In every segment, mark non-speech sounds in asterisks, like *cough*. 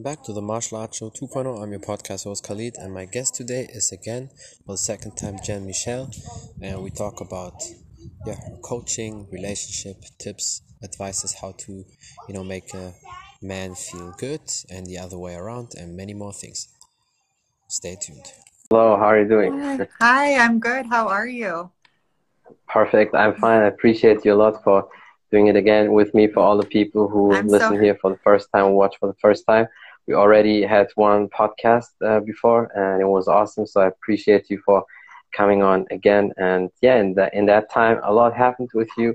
Welcome back to the Martial Arts Show 2.0. I'm your podcast host Khalid, and my guest today is again for the second time Jen Michelle, and we talk about yeah coaching, relationship tips, advices, how to you know make a man feel good, and the other way around, and many more things. Stay tuned. Hello, how are you doing? Hi, I'm good. How are you? Perfect. I'm fine. I appreciate you a lot for doing it again with me for all the people who I'm listen so- here for the first time, watch for the first time. We already had one podcast uh, before, and it was awesome. So I appreciate you for coming on again. And yeah, in that in that time, a lot happened with you.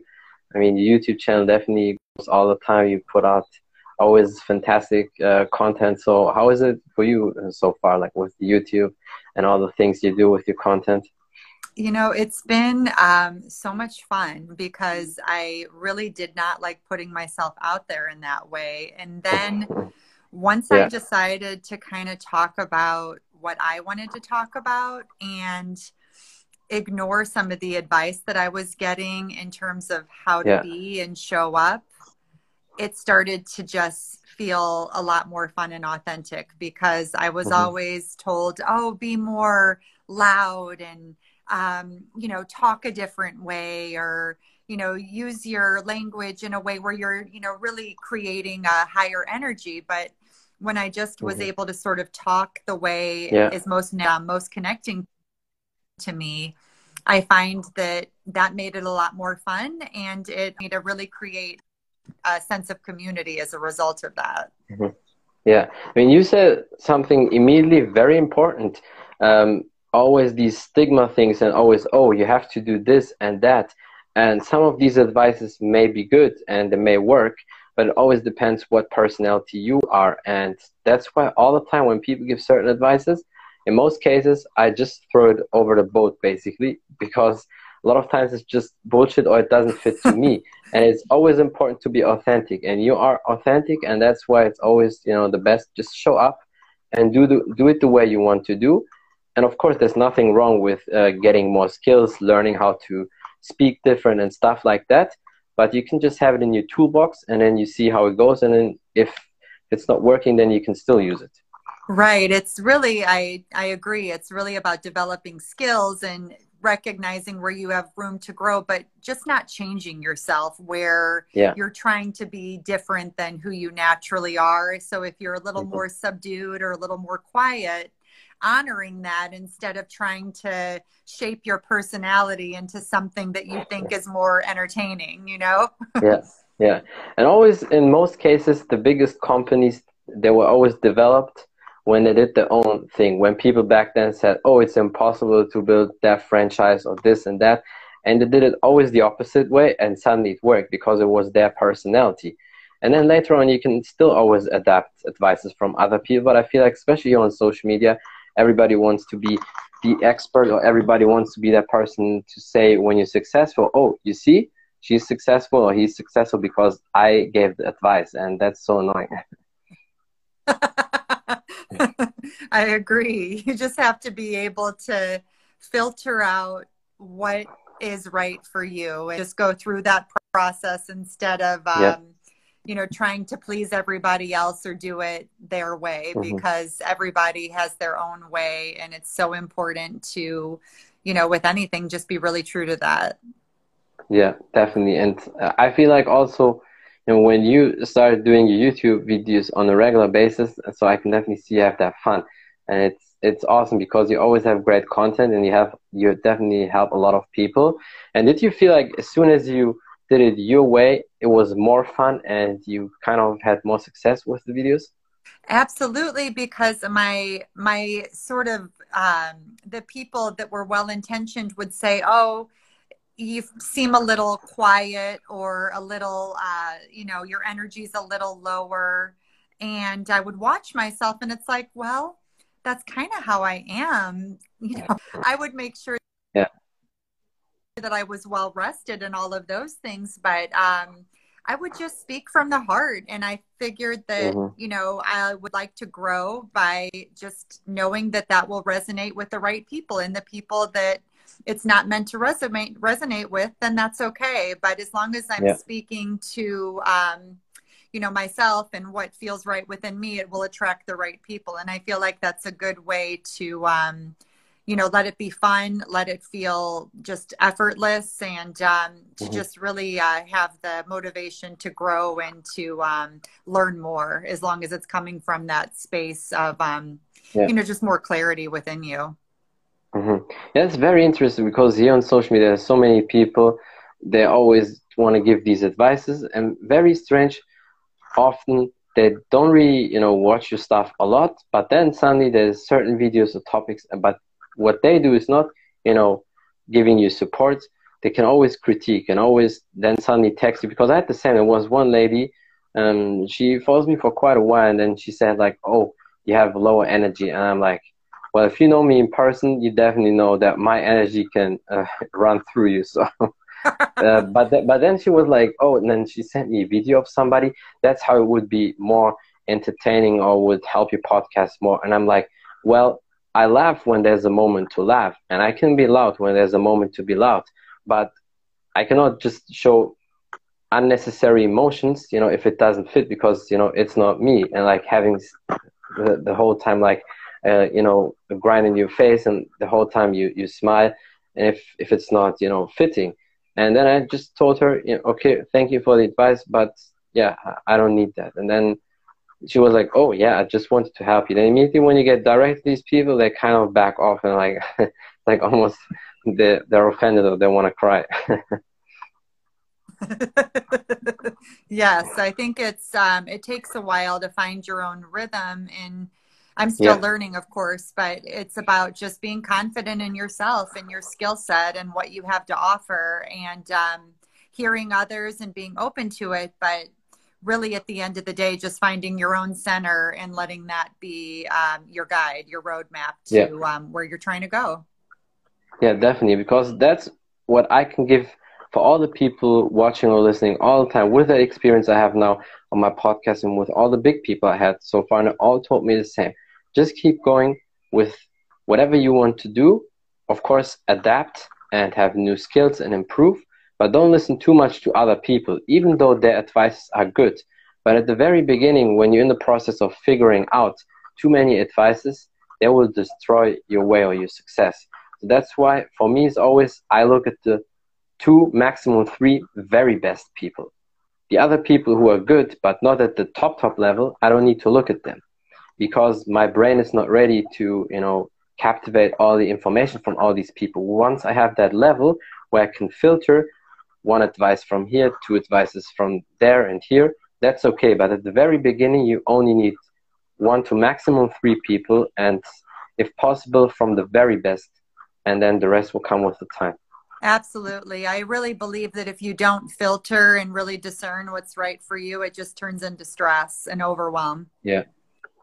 I mean, your YouTube channel definitely grows all the time. You put out always fantastic uh, content. So how is it for you uh, so far, like with YouTube and all the things you do with your content? You know, it's been um, so much fun because I really did not like putting myself out there in that way. And then once Yeah. I decided to kind of talk about what I wanted to talk about and ignore some of the advice that I was getting in terms of how to Yeah. be and show up, it started to just feel a lot more fun and authentic because I was Mhm. always told, oh, be more loud and, um, you know, talk a different way or, you know, use your language in a way where you're, you know, really creating a higher energy. But when I just was Mhm. able to sort of talk the way Yeah. is most uh, most connecting to me, I find that that made it a lot more fun and it made to really create a sense of community as a result of that. Yeah, I mean, you said something immediately very important. Um, always these stigma things, and always, oh, you have to do this and that. And some of these advices may be good and they may work, but it always depends what personality you are. And that's why all the time when people give certain advices, in most cases, I just throw it over the boat basically because a lot of times it's just bullshit or it doesn't fit to me. *laughs* And it's always important to be authentic, and you are authentic, and that's why it's always you know the best. Just show up and do the, do it the way you want to do. And of course, there's nothing wrong with uh, getting more skills, learning how to speak different and stuff like that. But you can just have it in your toolbox, and then you see how it goes. And then if it's not working, then you can still use it. Right. It's really I I agree. It's really about developing skills and recognizing where you have room to grow, but just not changing yourself where Yeah. you're trying to be different than who you naturally are. So if you're a little Mhm. more subdued or a little more quiet, honoring that instead of trying to shape your personality into something that you think is more entertaining, you know? *laughs* yes, yeah. And always in most cases the biggest companies they were always developed when they did their own thing. When people back then said oh it's impossible to build that franchise or this and that and they did it always the opposite way and suddenly it worked because it was their personality. And then later on you can still always adapt advices from other people but i feel like especially on social media everybody wants to be the expert or everybody wants to be that person to say when you're successful oh you see she's successful or he's successful because I gave the advice, and that's so annoying. *laughs* *laughs* I agree. You just have to be able to filter out what is right for you and just go through that process instead of, um. You know, trying to please everybody else or do it their way Mhm. because everybody has their own way. And it's so important to, you know, with anything, just be really true to that. Yeah, definitely. And uh, I feel like also, you know, when you started doing your YouTube videos on a regular basis, so I can definitely see you have that fun, and it's it's awesome because you always have great content and you have you definitely help a lot of people. And did you feel like as soon as you did it your way, it was more fun and you kind of had more success with the videos? Absolutely, because my my sort of um, the people that were well intentioned would say, "Oh, you seem a little quiet, or a little, uh, you know, your energy's a little lower," and I would watch myself, and it's like, well, that's kind of how I am. *laughs* You know, I would make sure Yeah. That I was well rested and all of those things, but um, I would just speak from the heart. And I figured that, Mhm. you know, I would like to grow by just knowing that that will resonate with the right people and the people that it's not meant to resonate resonate with, then that's okay. But as long as I'm Yeah. speaking to, um, you know myself and what feels right within me it will attract the right people and i feel like that's a good way to um you know let it be fun let it feel just effortless and um, to mm-hmm. just really uh, have the motivation to grow and to um, learn more as long as it's coming from that space of um, yeah. you know just more clarity within you mm-hmm. yeah it's very interesting because here on social media there's so many people they always want to give these advices and very strange often they don't really you know watch your stuff a lot but then suddenly there's certain videos or topics but what they do is not you know giving you support. They can always critique and always then suddenly text you. Because i had the same. There was one lady um she follows me for quite a while and then she said like oh you have lower energy. And i'm like well if you know me in person you definitely know that my energy can uh, *laughs* run through you. So *laughs* uh, but th- but then she was like oh and then she sent me a video of somebody. That's how it would be more entertaining or would help your podcast more. And i'm like well I laugh when there's a moment to laugh, and I can be loud when there's a moment to be loud. But I cannot just show unnecessary emotions, you know, if it doesn't fit because you know it's not me. And like having the, the whole time like uh, you know a grind in your face, and the whole time you you smile, and if if it's not you know fitting, and then I just told her, you know, okay, thank you for the advice, but yeah, I don't need that. And then she was like, "Oh yeah, I just wanted to help you." Then immediately when you get direct to these people, they kind of back off and like, *laughs* like almost they they're offended or they want to cry. *laughs* *laughs* yes, I think it's um, it takes a while to find your own rhythm, and I'm still yeah. learning, of course. But it's about just being confident in yourself and your skill set and what you have to offer, and um, hearing others and being open to it. But really at the end of the day just finding your own center and letting that be um, your guide your roadmap to yeah. um, where you're trying to go. Yeah definitely because that's what i can give for all the people watching or listening all the time with the experience i have now on my podcast and with all the big people i had so far and it all told me the same. Just keep going with whatever you want to do. Of course adapt and have new skills and improve but don't listen too much to other people, even though their advices are good. But at the very beginning, when you're in the process of figuring out too many advices, they will destroy your way or your success. So that's why, for me, it's always I look at the two, maximum three very best people. The other people who are good, but not at the top, top level, I don't need to look at them because my brain is not ready to, you know, captivate all the information from all these people. Once I have that level where I can filter one advice from here, two advices from there and here, that's okay. But at the very beginning, you only need one to maximum three people, and if possible, from the very best, and then the rest will come with the time. Absolutely. I really believe that if you don't filter and really discern what's right for you, it just turns into stress and overwhelm. Yeah.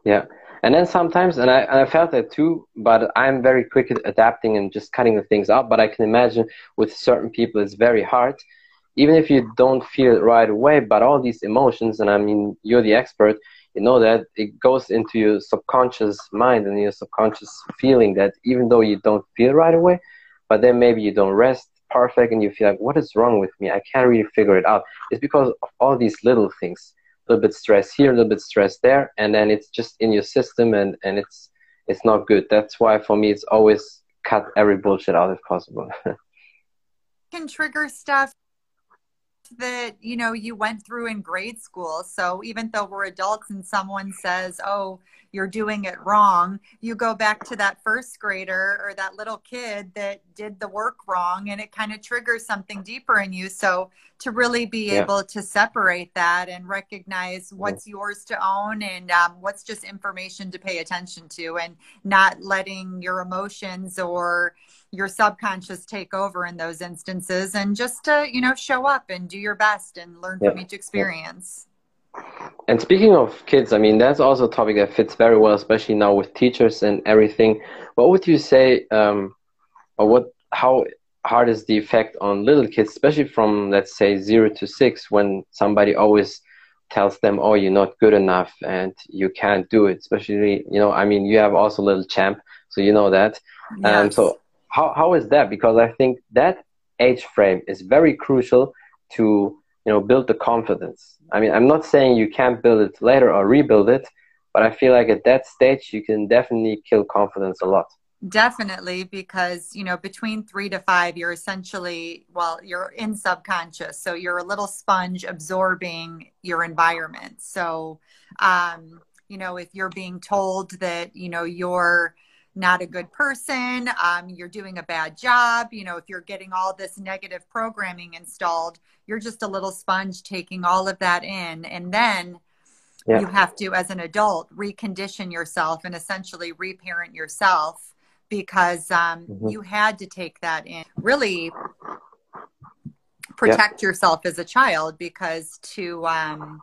Yeah. And then sometimes, and I, and I felt that too, but I'm very quick at adapting and just cutting the things up. But I can imagine with certain people, it's very hard, even if you don't feel it right away. But all these emotions, and I mean, you're the expert, you know that it goes into your subconscious mind and your subconscious feeling that even though you don't feel right away, but then maybe you don't rest perfect and you feel like, what is wrong with me? I can't really figure it out. It's because of all these little things a little bit stress here, a little bit stress there, and then it's just in your system and, and it's it's not good. That's why for me it's always cut every bullshit out if possible. *laughs* can trigger stuff that you know you went through in grade school. So even though we're adults and someone says oh you're doing it wrong you go back to that first grader or that little kid that did the work wrong and it kind of triggers something deeper in you. So to really be yeah. able to separate that and recognize what's yours to own and um, what's just information to pay attention to and not letting your emotions or your subconscious take over in those instances and just to you know show up and do your best and learn yeah. from each experience and speaking of kids i mean that's also a topic that fits very well especially now with teachers and everything what would you say um, or what how hard is the effect on little kids especially from let's say zero to six when somebody always tells them oh you're not good enough and you can't do it especially you know i mean you have also little champ so you know that yes. um, so how, how is that? Because I think that age frame is very crucial to you know build the confidence. I mean i'm not saying you can't build it later or rebuild it but i feel like at that stage you can definitely kill confidence a lot. Definitely because you know between three to five you're essentially well you're in subconscious so you're a little sponge absorbing your environment. So um you know if you're being told that you know you're not a good person, um, you're doing a bad job. You know, if you're getting all this negative programming installed, you're just a little sponge taking all of that in. And then yeah. you have to, as an adult, recondition yourself and essentially reparent yourself because um, mm-hmm. you had to take that in. Really protect yeah. yourself as a child because to, um,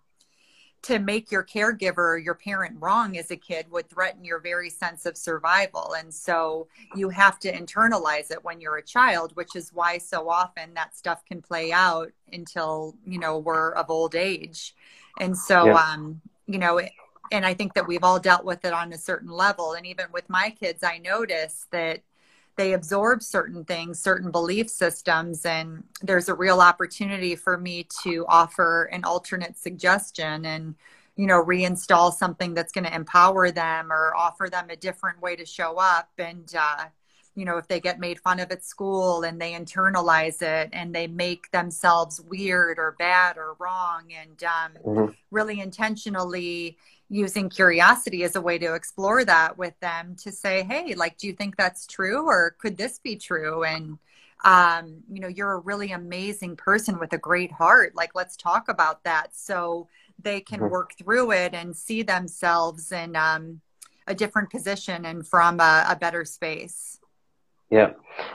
to make your caregiver your parent wrong as a kid would threaten your very sense of survival. And so you have to internalize it when you're a child which is why so often that stuff can play out until you know we're of old age. And so yeah. um you know and i think that we've all dealt with it on a certain level. And even with my kids i notice that they absorb certain things, certain belief systems, and there's a real opportunity for me to offer an alternate suggestion and you know reinstall something that's going to empower them or offer them a different way to show up and uh, you know if they get made fun of at school and they internalize it and they make themselves weird or bad or wrong and um, mm-hmm. really intentionally using curiosity as a way to explore that with them to say hey like do you think that's true or could this be true and um, you know you're a really amazing person with a great heart like let's talk about that so they can mm-hmm. work through it and see themselves in um, a different position and from a, a better space yeah.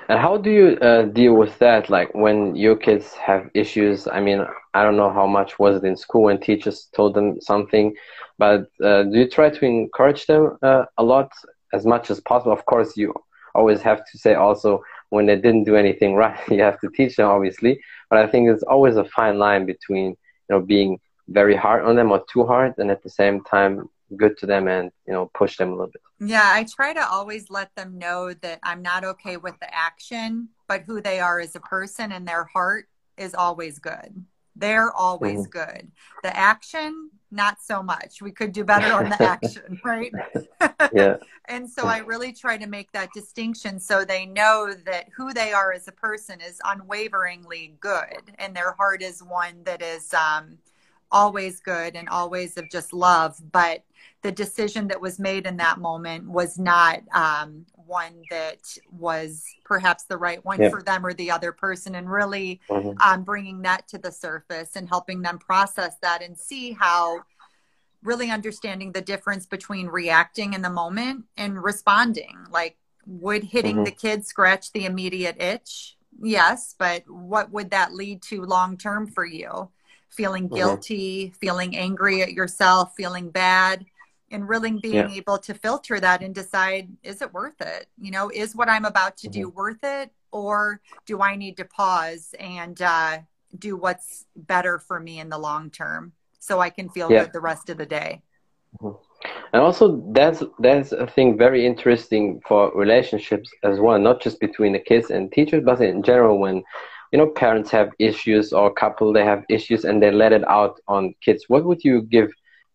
And how do you uh, deal with that? Like when your kids have issues, I mean, I don't know how much was it in school when teachers told them something, but uh, do you try to encourage them uh, a lot as much as possible? Of course, you always have to say also when they didn't do anything *laughs* right, you have to teach them, obviously. But I think it's always a fine line between, you know, being very hard on them or too hard and at the same time good to them and you know push them a little bit yeah i try to always let them know that i'm not okay with the action but who they are as a person and their heart is always good they're always mm-hmm. good. The action not so much. We could do better on the *laughs* action right? Yeah. *laughs* And so i really try to make that distinction so they know that who they are as a person is unwaveringly good and their heart is one that is um, always good and always of just love but the decision that was made in that moment was not um, one that was perhaps the right one yeah. for them or the other person and really mm-hmm. um, bringing that to the surface and helping them process that and see how really understanding the difference between reacting in the moment and responding like would hitting mm-hmm. the kid scratch the immediate itch yes but what would that lead to long term for you feeling mm-hmm. guilty mm-hmm. feeling angry at yourself feeling bad and really being yeah. able to filter that and decide is it worth it you know is what i'm about to mm-hmm. do worth it or do i need to pause and uh, do what's better for me in the long term so i can feel yeah. good the rest of the day mm-hmm. and also that's that's a thing very interesting for relationships as well not just between the kids and teachers but in general when you know parents have issues or couple they have issues and they let it out on kids. What would you give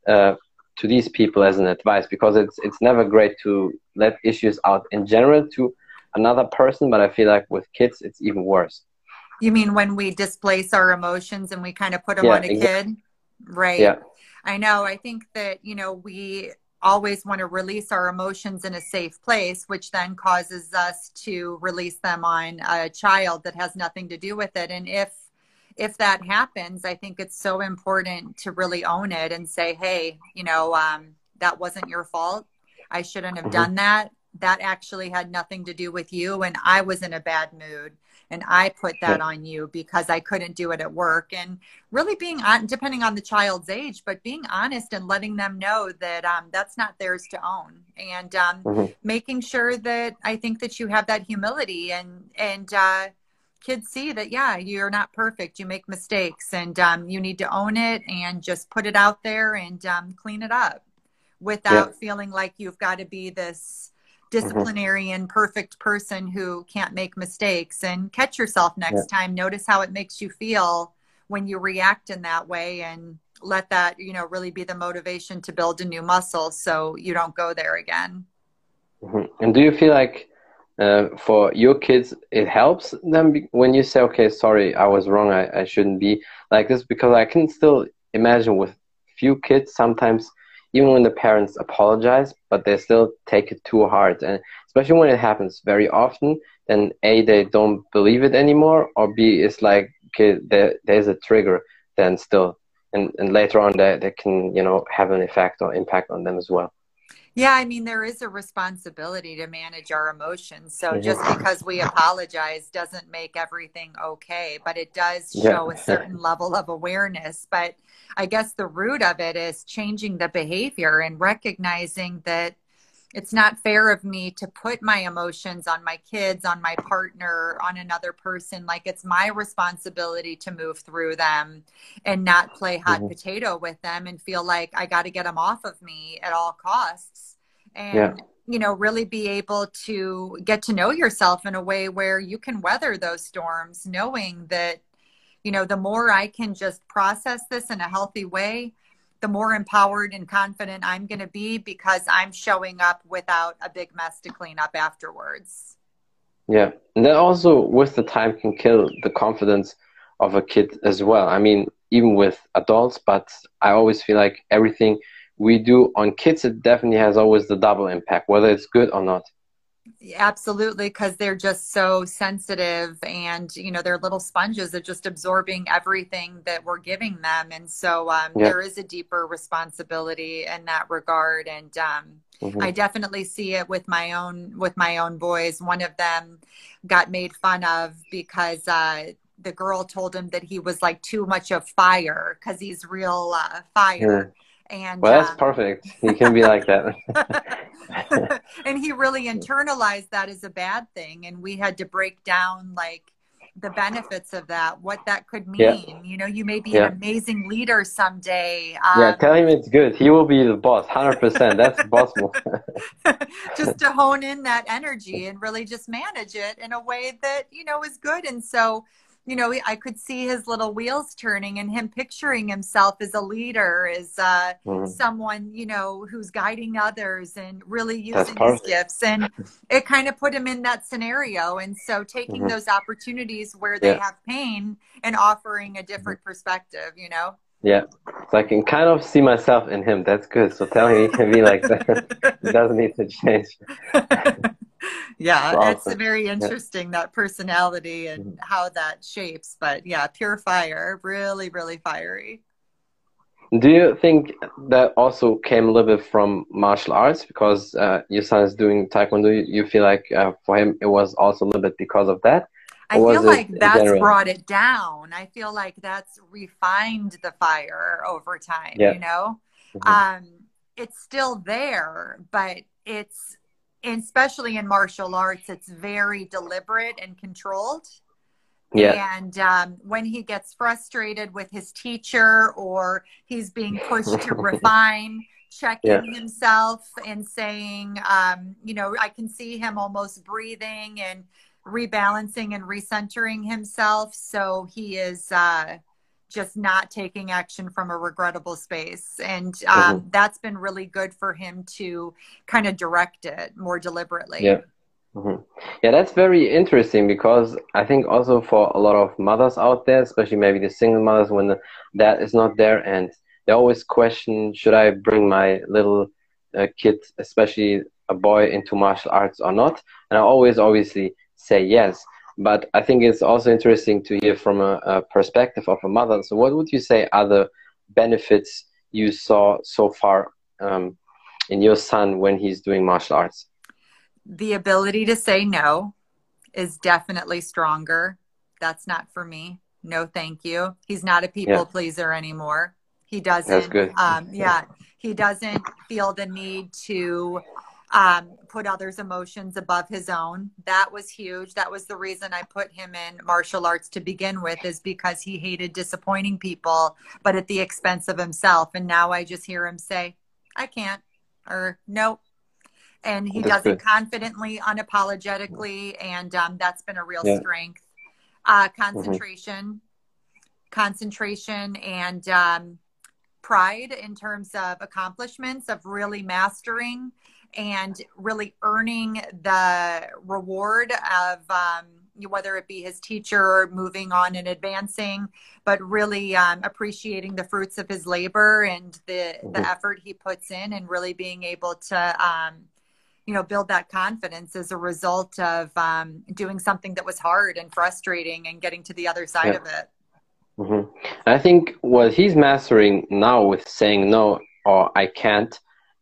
uh, to these people as an advice? Because it's it's never great to let issues out in general to another person but i feel like with kids it's even worse. You mean when we displace our emotions and we kind of put them yeah, on a exactly. kid? Right. Yeah. I know. I think that you know we always want to release our emotions in a safe place which then causes us to release them on a child that has nothing to do with it and if if that happens, I think it's so important to really own it and say, hey, you know, um, that wasn't your fault. I shouldn't have mm-hmm. done that. That actually had nothing to do with you. And I was in a bad mood. And I put that on you because I couldn't do it at work. And really being on, depending on the child's age, but being honest and letting them know that um, that's not theirs to own. And um, mm-hmm. making sure that I think that you have that humility and, and, uh, kids see that yeah you're not perfect you make mistakes and um, you need to own it and just put it out there and um, clean it up without yeah. feeling like you've got to be this disciplinarian mm-hmm. perfect person who can't make mistakes and catch yourself next yeah. time notice how it makes you feel when you react in that way and let that you know really be the motivation to build a new muscle so you don't go there again mm-hmm. and do you feel like uh, for your kids it helps them when you say okay sorry i was wrong I, I shouldn't be like this because i can still imagine with few kids sometimes even when the parents apologize but they still take it too hard. And especially when it happens very often then a they don't believe it anymore or b it's like okay there, there's a trigger then still and, and later on that, that can you know have an effect or impact on them as well yeah i mean there is a responsibility to manage our emotions so mm-hmm. just because we apologize doesn't make everything okay but it does show yeah. a certain level of awareness but i guess the root of it is changing the behavior and recognizing that it's not fair of me to put my emotions on my kids, on my partner, on another person. Like it's my responsibility to move through them and not play hot mm-hmm. potato with them and feel like I got to get them off of me at all costs. And, yeah. you know, really be able to get to know yourself in a way where you can weather those storms, knowing that, you know, the more I can just process this in a healthy way, the more empowered and confident I'm going to be because I'm showing up without a big mess to clean up afterwards. Yeah. And that also, with the time, can kill the confidence of a kid as well. I mean, even with adults, but I always feel like everything we do on kids, it definitely has always the double impact, whether it's good or not. Absolutely, because they're just so sensitive and, you know, they're little sponges of just absorbing everything that we're giving them. And so um, yeah. there is a deeper responsibility in that regard. And um, mm-hmm. I definitely see it with my own, with my own boys. One of them got made fun of because uh, the girl told him that he was like too much of fire because he's real uh, fire. Mm. And well, that's um, perfect. He can be like that. *laughs* *laughs* and he really internalized that as a bad thing. And we had to break down like the benefits of that, what that could mean. Yeah. You know, you may be yeah. an amazing leader someday. Um, yeah, tell him it's good. He will be the boss, 100%. That's *laughs* possible. just to hone in that energy and really just manage it in a way that, you know, is good. And so, you know, I could see his little wheels turning and him picturing himself as a leader, as uh, mm-hmm. someone, you know, who's guiding others and really using his gifts. And it kind of put him in that scenario. And so taking mm-hmm. those opportunities where they yeah. have pain and offering a different mm-hmm. perspective, you know? Yeah. So I can kind of see myself in him. That's good. So tell him he can be like that. he doesn't need to change. *laughs* yeah, awesome. it's very interesting yeah. that personality and mm-hmm. how that shapes. But yeah, pure fire, really, really fiery. Do you think that also came a little bit from martial arts because uh, your son is doing taekwondo? You feel like uh, for him it was also a little bit because of that? I feel like that's general? brought it down. I feel like that's refined the fire over time. Yeah. You know, mm-hmm. um, it's still there, but it's especially in martial arts, it's very deliberate and controlled. Yeah. And um, when he gets frustrated with his teacher or he's being pushed to *laughs* refine, checking yeah. himself and saying, um, you know, I can see him almost breathing and rebalancing and recentering himself. So he is uh, just not taking action from a regrettable space. And um, mm-hmm. that's been really good for him to kind of direct it more deliberately. Yeah. Mm-hmm. Yeah, that's very interesting because I think also for a lot of mothers out there, especially maybe the single mothers, when the dad is not there and they always question, should I bring my little uh, kid, especially a boy, into martial arts or not? And I always obviously say yes. But I think it's also interesting to hear from a, a perspective of a mother. So, what would you say are the benefits you saw so far um, in your son when he's doing martial arts? The ability to say no is definitely stronger. That's not for me. No, thank you. He's not a people yeah. pleaser anymore. He doesn't. That's good. Um, *laughs* yeah, he doesn't feel the need to um, put others' emotions above his own. That was huge. That was the reason I put him in martial arts to begin with, is because he hated disappointing people, but at the expense of himself. And now I just hear him say, I can't, or nope. And he that's does good. it confidently, unapologetically. And um, that's been a real yeah. strength. Uh, concentration. Mm-hmm concentration and um, pride in terms of accomplishments of really mastering and really earning the reward of um, whether it be his teacher moving on and advancing, but really um, appreciating the fruits of his labor and the mm-hmm. the effort he puts in, and really being able to. Um, you know, build that confidence as a result of um, doing something that was hard and frustrating and getting to the other side yeah. of it. Mm-hmm. I think what he's mastering now with saying no or I can't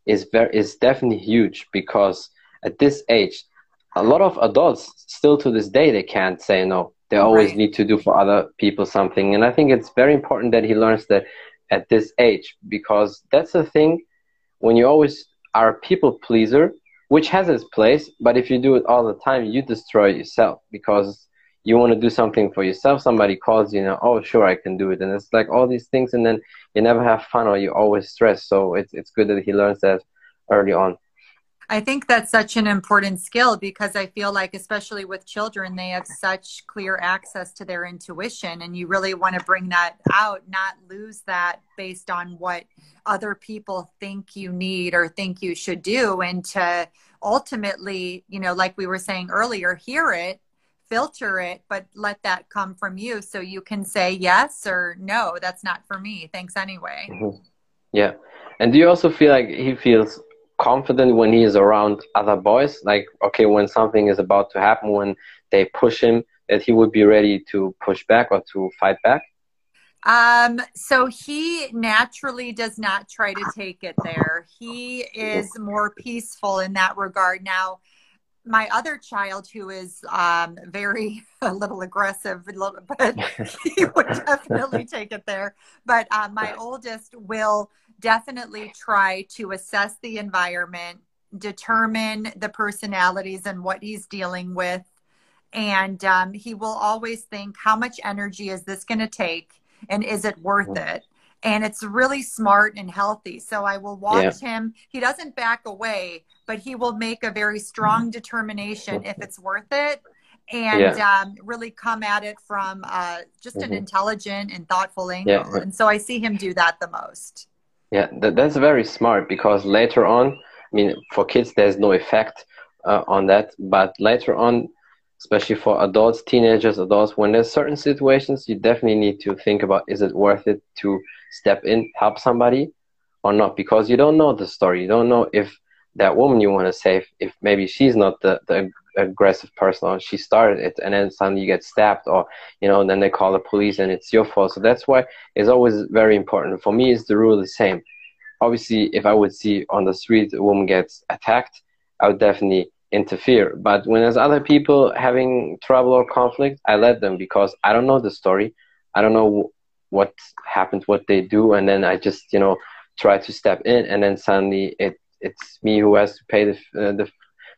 is very is definitely huge because at this age, a lot of adults still to this day they can't say no. They always right. need to do for other people something, and I think it's very important that he learns that at this age because that's the thing when you always are a people pleaser, which has its place, but if you do it all the time, you destroy yourself because you want to do something for yourself. Somebody calls you, know, oh sure I can do it, and it's like all these things, and then you never have fun or you always stress. So it's it's good that he learns that early on. I think that's such an important skill because I feel like, especially with children, they have such clear access to their intuition, and you really want to bring that out, not lose that based on what other people think you need or think you should do, and to ultimately, you know, like we were saying earlier, hear it, filter it, but let that come from you so you can say yes or no, that's not for me. Thanks anyway. Mm-hmm. Yeah. And do you also feel like he feels confident when he is around other boys like okay when something is about to happen when they push him that he would be ready to push back or to fight back um so he naturally does not try to take it there he is more peaceful in that regard now my other child who is um, very *laughs* a little aggressive a little but *laughs* he would definitely take it there but uh, my oldest will definitely try to assess the environment, determine the personalities and what he's dealing with. And um, he will always think, how much energy is this going to take? And is it worth mm-hmm. it? And it's really smart and healthy. So I will watch yeah. him. He doesn't back away, but he will make a very strong mm-hmm. determination if it's worth it and yeah. um, really come at it from uh, just mm-hmm. an intelligent and thoughtful angle. Yeah. And so I see him do that the most. Yeah, that, that's very smart because later on, I mean, for kids, there's no effect uh, on that, but later on, especially for adults, teenagers, adults, when there's certain situations, you definitely need to think about is it worth it to step in, help somebody or not? Because you don't know the story. You don't know if that woman you want to save, if maybe she's not the, the aggressive person or she started it and then suddenly you get stabbed or you know then they call the police and it's your fault. So that's why it's always very important. For me is the rule the same. Obviously if i would see on the street a woman gets attacked i would definitely interfere. But when there's other people having trouble or conflict i let them because i don't know the story. I don't know what happens, what they do and then i just you know try to step in and then suddenly it it's me who has to pay the uh, the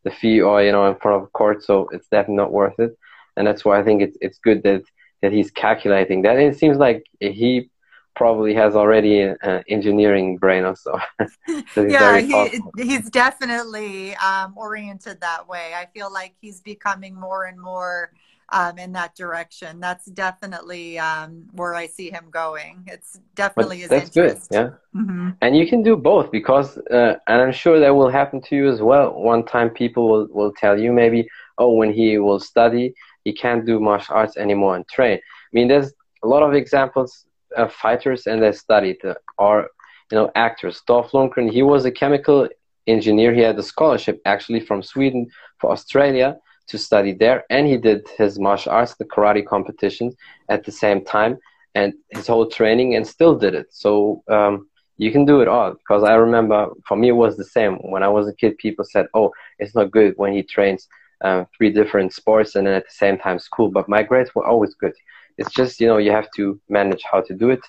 the fee or you know in front of court so it's definitely not worth it. And that's why i think it's it's good that that he's calculating that. And it seems like he probably has already an engineering brain also. *laughs* So yeah he, he's definitely um, oriented that way. I feel like he's becoming more and more um, in that direction. That's definitely um, where I see him going. It's definitely but his interest. good. Yeah, mm-hmm. and you can do both because, uh, and I'm sure that will happen to you as well. One time, people will will tell you maybe, oh, when he will study, he can't do martial arts anymore and train. I mean, there's a lot of examples of fighters and they studied uh, are you know actors. Dolph Lundgren, he was a chemical engineer. He had a scholarship actually from Sweden for Australia to study there, and he did his martial arts, the karate competitions at the same time, and his whole training, and still did it. So um, you can do it all. Because I remember for me it was the same. When I was a kid, people said, "Oh, it's not good when he trains uh, three different sports and then at the same time school." But my grades were always good. It's just you know you have to manage how to do it,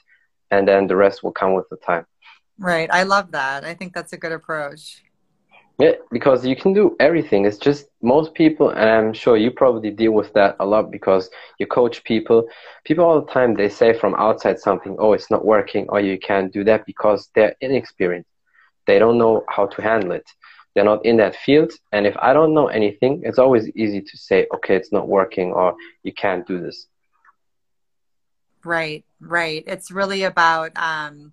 and then the rest will come with the time. Right. I love that. I think that's a good approach. Yeah, because you can do everything. It's just most people, and I'm sure you probably deal with that a lot because you coach people. People all the time they say from outside something, oh, it's not working, or you can't do that because they're inexperienced. They don't know how to handle it. They're not in that field. And if I don't know anything, it's always easy to say, okay, it's not working, or you can't do this. Right, right. It's really about, um,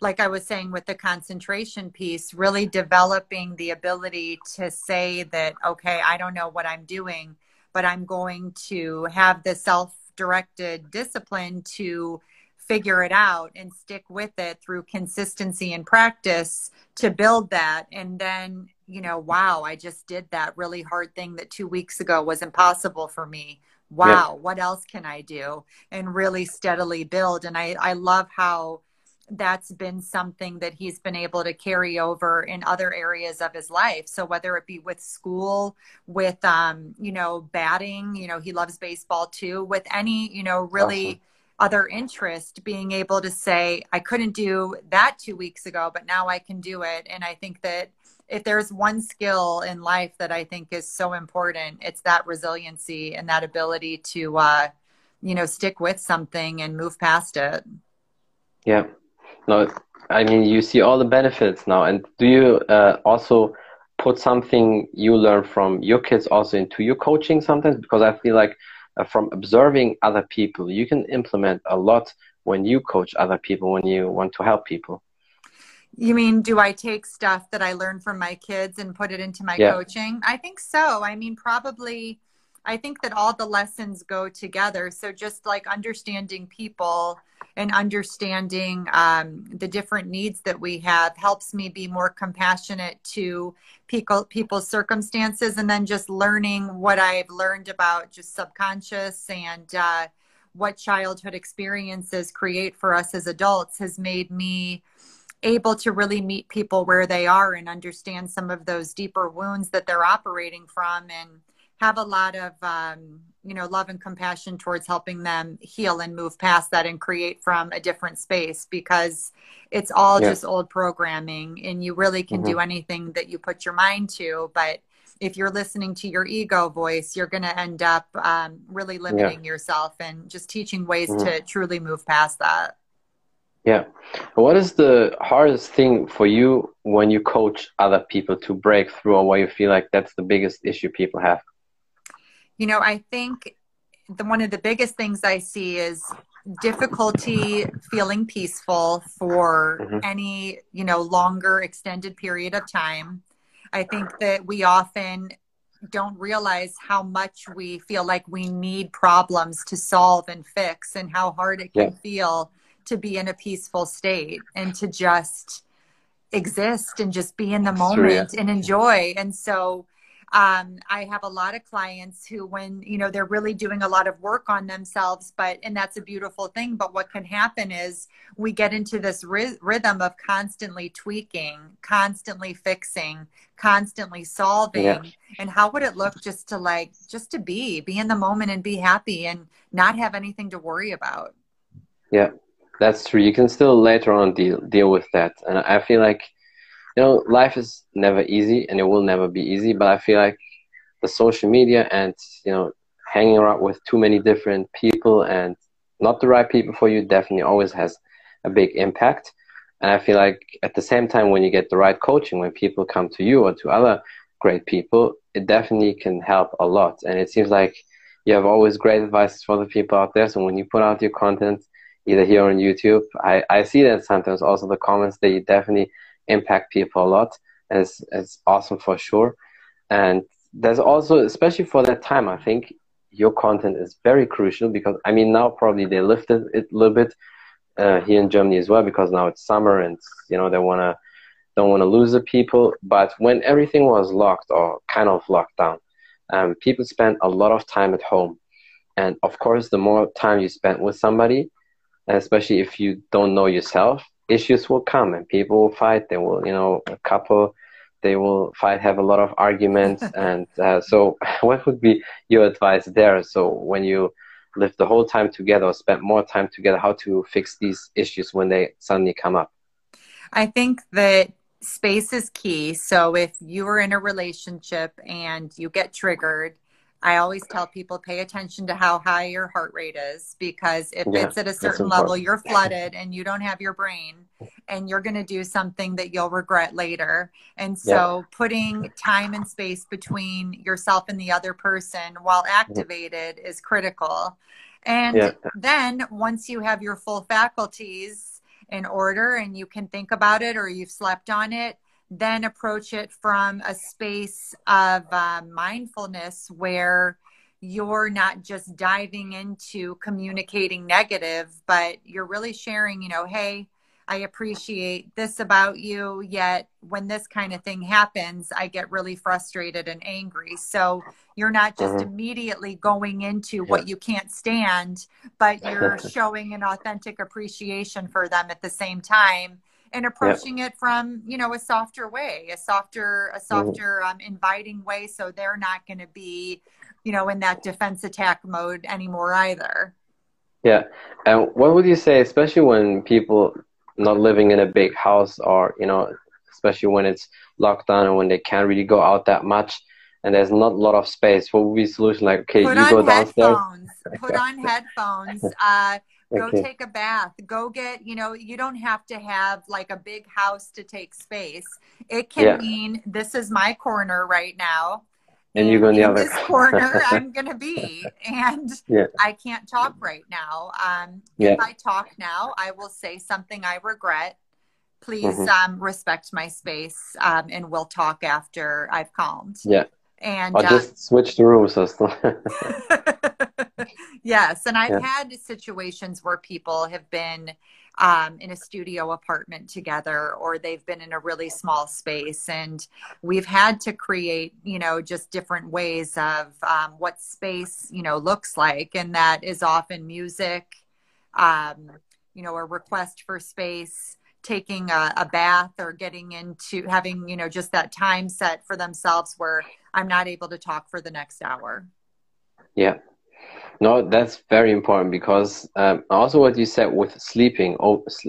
like I was saying with the concentration piece, really developing the ability to say that, okay, I don't know what I'm doing, but I'm going to have the self directed discipline to figure it out and stick with it through consistency and practice to build that. And then, you know, wow, I just did that really hard thing that two weeks ago was impossible for me. Wow, yeah. what else can I do? And really steadily build. And I, I love how that's been something that he's been able to carry over in other areas of his life. So whether it be with school with um you know batting you know he loves baseball too with any you know really awesome. other interest being able to say i couldn't do that 2 weeks ago but now i can do it. And i think that if there's one skill in life that i think is so important it's that resiliency and that ability to uh you know stick with something and move past it. Yeah no, I mean you see all the benefits now. And do you uh, also put something you learn from your kids also into your coaching sometimes? Because I feel like uh, from observing other people, you can implement a lot when you coach other people when you want to help people. You mean, do I take stuff that I learned from my kids and put it into my yeah. coaching? I think so. I mean, probably, I think that all the lessons go together. So just like understanding people and understanding um, the different needs that we have helps me be more compassionate to people people's circumstances and then just learning what i've learned about just subconscious and uh, what childhood experiences create for us as adults has made me able to really meet people where they are and understand some of those deeper wounds that they're operating from and have a lot of um, you know love and compassion towards helping them heal and move past that and create from a different space because it's all yeah. just old programming and you really can mm-hmm. do anything that you put your mind to but if you're listening to your ego voice you're going to end up um, really limiting yeah. yourself and just teaching ways mm-hmm. to truly move past that yeah what is the hardest thing for you when you coach other people to break through or where you feel like that's the biggest issue people have you know, I think the, one of the biggest things I see is difficulty feeling peaceful for mm-hmm. any, you know, longer extended period of time. I think that we often don't realize how much we feel like we need problems to solve and fix and how hard it can yeah. feel to be in a peaceful state and to just exist and just be in the moment and enjoy. And so um, I have a lot of clients who, when you know, they're really doing a lot of work on themselves, but and that's a beautiful thing. But what can happen is we get into this ry- rhythm of constantly tweaking, constantly fixing, constantly solving. Yeah. And how would it look just to like just to be, be in the moment and be happy and not have anything to worry about? Yeah, that's true. You can still later on deal deal with that, and I feel like you know, life is never easy and it will never be easy, but I feel like the social media and, you know, hanging around with too many different people and not the right people for you definitely always has a big impact. And I feel like at the same time, when you get the right coaching, when people come to you or to other great people, it definitely can help a lot. And it seems like you have always great advice for the people out there. So when you put out your content, either here on YouTube, I, I see that sometimes also the comments that you definitely impact people a lot. It's, it's awesome for sure. And there's also, especially for that time, I think your content is very crucial because, I mean, now probably they lifted it a little bit uh, here in Germany as well because now it's summer and, you know, they want to, don't want to lose the people. But when everything was locked or kind of locked down, um, people spent a lot of time at home. And of course, the more time you spend with somebody, especially if you don't know yourself, issues will come and people will fight. They will, you know, a couple, they will fight, have a lot of arguments. *laughs* and uh, so, *laughs* what would be your advice there? So, when you live the whole time together or spend more time together, how to fix these issues when they suddenly come up? I think that space is key. So, if you are in a relationship and you get triggered, I always tell people pay attention to how high your heart rate is because if yeah, it's at a certain level, you're flooded and you don't have your brain and you're going to do something that you'll regret later. And so yeah. putting time and space between yourself and the other person while activated is critical. And Yeah. then once you have your full faculties in order and you can think about it or you've slept on it, then approach it from a space of uh, mindfulness where you're not just diving into communicating negative, but you're really sharing, you know, hey, I appreciate this about you. Yet when this kind of thing happens, I get really frustrated and angry. So you're not just Mhm. immediately going into what you can't stand, but *laughs* you're showing an authentic appreciation for them at the same time and approaching it from you know a softer way a softer a softer um, inviting way so they're not going to be you know in that defense attack mode anymore either Yeah. And what would you say, especially when people not living in a big house or, you know, especially when it's locked down and when they can't really go out that much and there's not a lot of space, what would be solution? Like, okay, put you go downstairs. headphones put on *laughs* headphones uh, go Okay. take a bath go get you know you don't have to have like a big house to take space it can Yeah. mean this is my corner right now And you go in the other this corner *laughs* i'm gonna be and Yeah. i can't talk right now um, Yeah. if i talk now i will say something i regret please Mhm. um, respect my space um, and we'll talk after i've calmed Yeah. and Or uh, just switch the rooms or something. *laughs* *laughs* *laughs* yes, and I've Yeah. had situations where people have been um, in a studio apartment together, or they've been in a really small space, and we've had to create, you know, just different ways of um, what space, you know, looks like, and that is often music, um, you know, a request for space. Taking a, a bath or getting into having, you know, just that time set for themselves where I'm not able to talk for the next hour. Yeah. No, that's very important because um, also what you said with sleeping,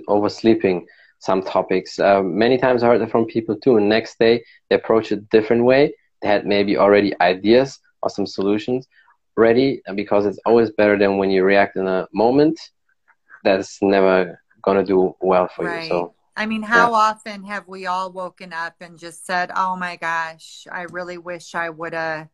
oversleeping some topics. Um, many times I heard that from people too. And next day they approach it a different way. They had maybe already ideas or some solutions ready and because it's always better than when you react in a moment. That's never gonna do well for Right. you. So I mean, how often have we all woken up and just said, "Oh my gosh, I really wish I would have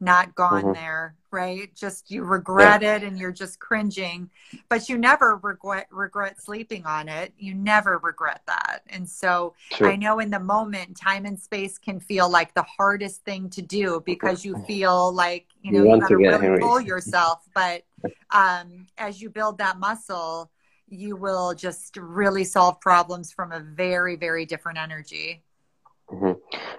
not gone Mhm. there." Right? Just you regret it and you're just cringing, but you never regret regret sleeping on it. You never regret that. And so. I know in the moment, time and space can feel like the hardest thing to do because you feel like you You know you, want got to to really pull yourself. *laughs* But um, as you build that muscle, you will just really solve problems from a very very different energy. hmm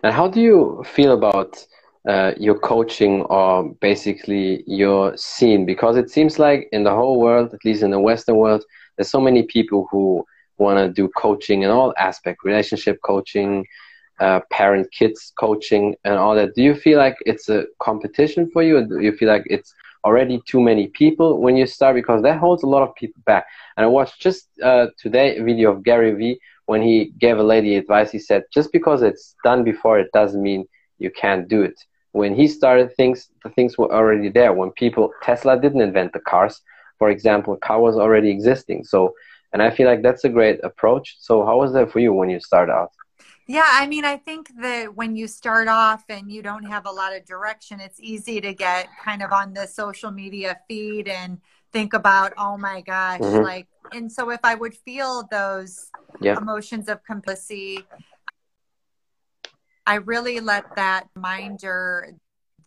And how do you feel about uh, your coaching or basically your scene? Because it seems like in the whole world, at least in the Western world, there's so many people who want to do coaching in all aspects, relationship coaching, uh, parent kids coaching, and all that. Do you feel like it's a competition for you, or do you feel like it's already too many people when you start? Because that holds a lot of people back. And I watched just uh, today a video of Gary Vee when he gave a lady advice. He said, just because it's done before, it doesn't mean you can't do it. When he started things, the things were already there. When people, Tesla didn't invent the cars, for example, car was already existing. So, and I feel like that's a great approach. So, how was that for you when you start out? Yeah, I mean, I think that when you start off and you don't have a lot of direction, it's easy to get kind of on the social media feed and think about, oh my gosh, Mhm. like, and so if I would feel those Yeah. emotions of complicity, I really let that reminder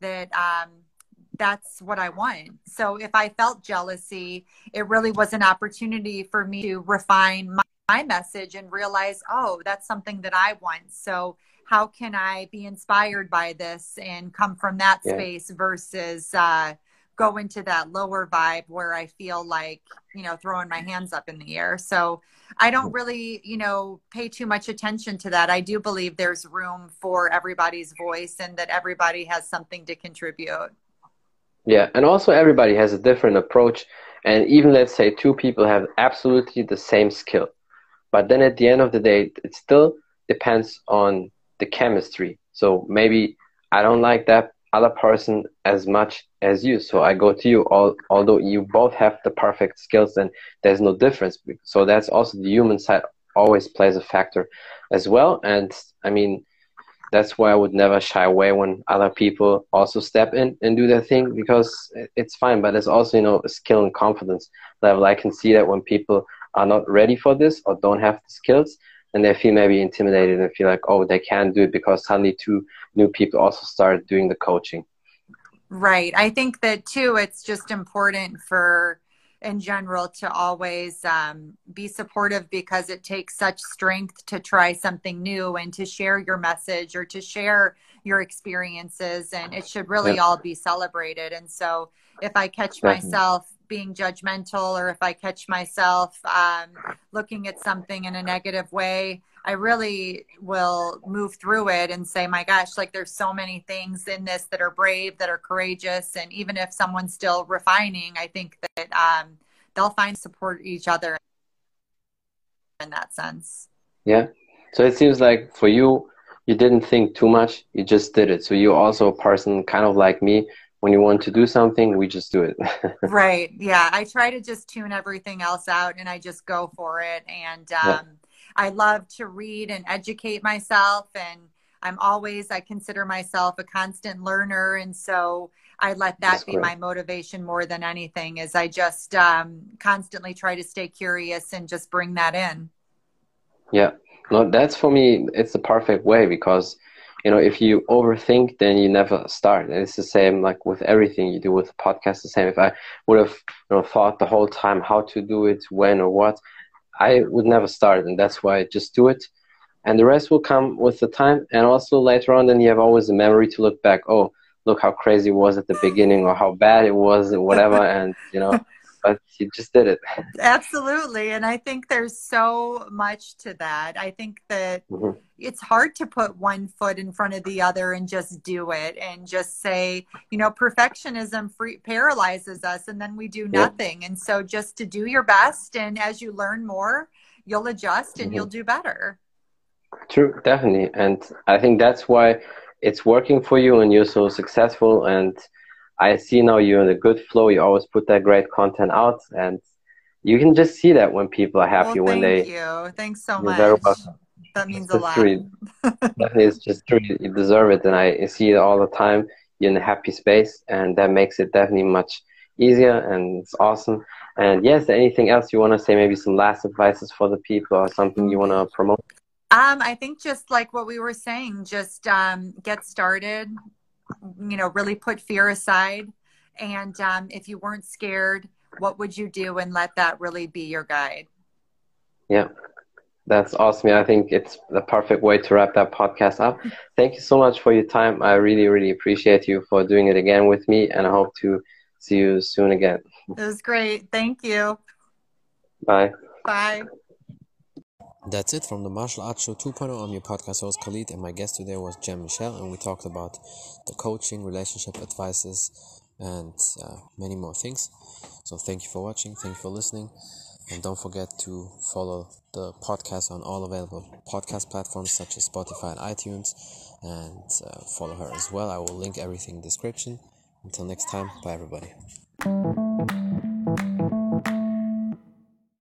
that um, that's what I want. So if I felt jealousy, it really was an opportunity for me to refine my, my message and realize, oh, that's something that I want. So how can I be inspired by this and come from that Yeah. space versus uh, go into that lower vibe where I feel like, you know, throwing my hands up in the air. So I don't mm-hmm. really, you know, pay too much attention to that. I do believe there's room for everybody's voice and that everybody has something to contribute. Yeah, and also everybody has a different approach. And even let's say two people have absolutely the same skill, but then at the end of the day, it still depends on the chemistry. So maybe I don't like that other person as much as you, so I go to you. All, although you both have the perfect skills, and there's no difference. So that's also the human side always plays a factor as well. And I mean, that's why I would never shy away when other people also step in and do their thing because it's fine. But it's also, you know, a skill and confidence level. I can see that when people are not ready for this or don't have the skills and they feel maybe intimidated and feel like, oh, they can't do it because suddenly two new people also started doing the coaching. Right. I think that too, it's just important for in general to always um, be supportive because it takes such strength to try something new and to share your message or to share your experiences and it should really all be celebrated and so if i catch Definitely. myself being judgmental or if i catch myself um, looking at something in a negative way i really will move through it and say my gosh like there's so many things in this that are brave that are courageous and even if someone's still refining i think that um, they'll find support each other in that sense. Yeah. So it seems like for you, you didn't think too much. You just did it. So you're also a person kind of like me. When you want to do something, we just do it. *laughs* right. Yeah. I try to just tune everything else out and I just go for it. And um, yeah. I love to read and educate myself. And I'm always, I consider myself a constant learner. And so I let that That's be great. my motivation more than anything is I just um, constantly try to stay curious and just bring that in. Yeah. No, that's for me, it's the perfect way because, you know, if you overthink, then you never start. And it's the same like with everything you do with the podcast, the same. If I would have, you know, thought the whole time how to do it, when or what, I would never start. And that's why I just do it. And the rest will come with the time. And also later on, then you have always a memory to look back. Oh, look how crazy it was at the beginning or how bad it was or whatever *laughs* and you know but you just did it *laughs* absolutely and i think there's so much to that i think that mm-hmm. it's hard to put one foot in front of the other and just do it and just say you know perfectionism free paralyzes us and then we do nothing yeah. and so just to do your best and as you learn more you'll adjust and mm-hmm. you'll do better true definitely and i think that's why it's working for you and you're so successful and I see now you're in a good flow. You always put that great content out and you can just see that when people are happy well, when they thank you. Thanks so much. That means it's a lot. True. Definitely it's just true. You deserve it and I see it all the time. You're in a happy space and that makes it definitely much easier and it's awesome. And yes, anything else you want to say? Maybe some last advices for the people or something you want to promote? Um, I think just like what we were saying, just um, get started. You know, really put fear aside. And um, if you weren't scared, what would you do? And let that really be your guide. Yeah, that's awesome. I think it's the perfect way to wrap that podcast up. Thank you so much for your time. I really, really appreciate you for doing it again with me, and I hope to see you soon again. It was great. Thank you. Bye. Bye. That's it from the Martial Arts Show 2.0. I'm your podcast host Khalid, and my guest today was Jen Michelle, and we talked about the coaching, relationship advices, and uh, many more things. So, thank you for watching, thank you for listening, and don't forget to follow the podcast on all available podcast platforms such as Spotify and iTunes, and uh, follow her as well. I will link everything in the description. Until next time, bye everybody.